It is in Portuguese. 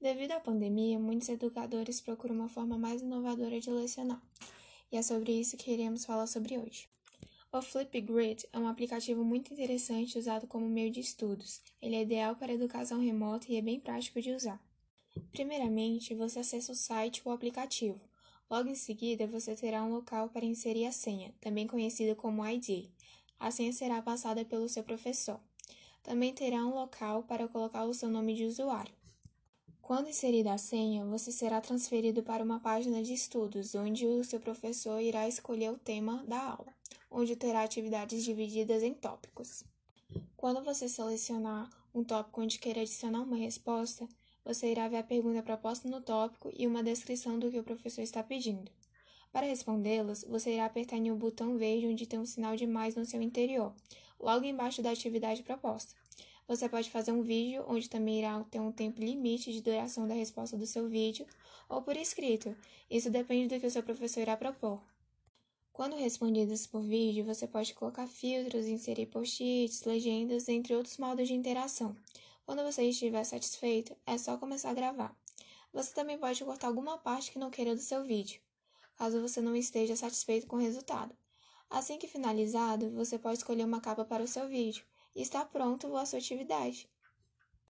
Devido à pandemia, muitos educadores procuram uma forma mais inovadora de lecionar, e é sobre isso que iremos falar sobre hoje. O Flipgrid é um aplicativo muito interessante usado como meio de estudos. Ele é ideal para educação remota e é bem prático de usar. Primeiramente, você acessa o site ou aplicativo. Logo em seguida, você terá um local para inserir a senha, também conhecida como ID. A senha será passada pelo seu professor. Também terá um local para colocar o seu nome de usuário. Quando inserida a senha, você será transferido para uma página de estudos, onde o seu professor irá escolher o tema da aula, onde terá atividades divididas em tópicos. Quando você selecionar um tópico onde queira adicionar uma resposta, você irá ver a pergunta proposta no tópico e uma descrição do que o professor está pedindo. Para respondê-las, você irá apertar em um botão verde onde tem um sinal de mais no seu interior, logo embaixo da atividade proposta. Você pode fazer um vídeo, onde também irá ter um tempo limite de duração da resposta do seu vídeo, ou por escrito. Isso depende do que o seu professor irá propor. Quando respondidas por vídeo, você pode colocar filtros, inserir post-its, legendas, entre outros modos de interação. Quando você estiver satisfeito, é só começar a gravar. Você também pode cortar alguma parte que não queira do seu vídeo, caso você não esteja satisfeito com o resultado. Assim que finalizado, você pode escolher uma capa para o seu vídeo e está pronto a sua atividade.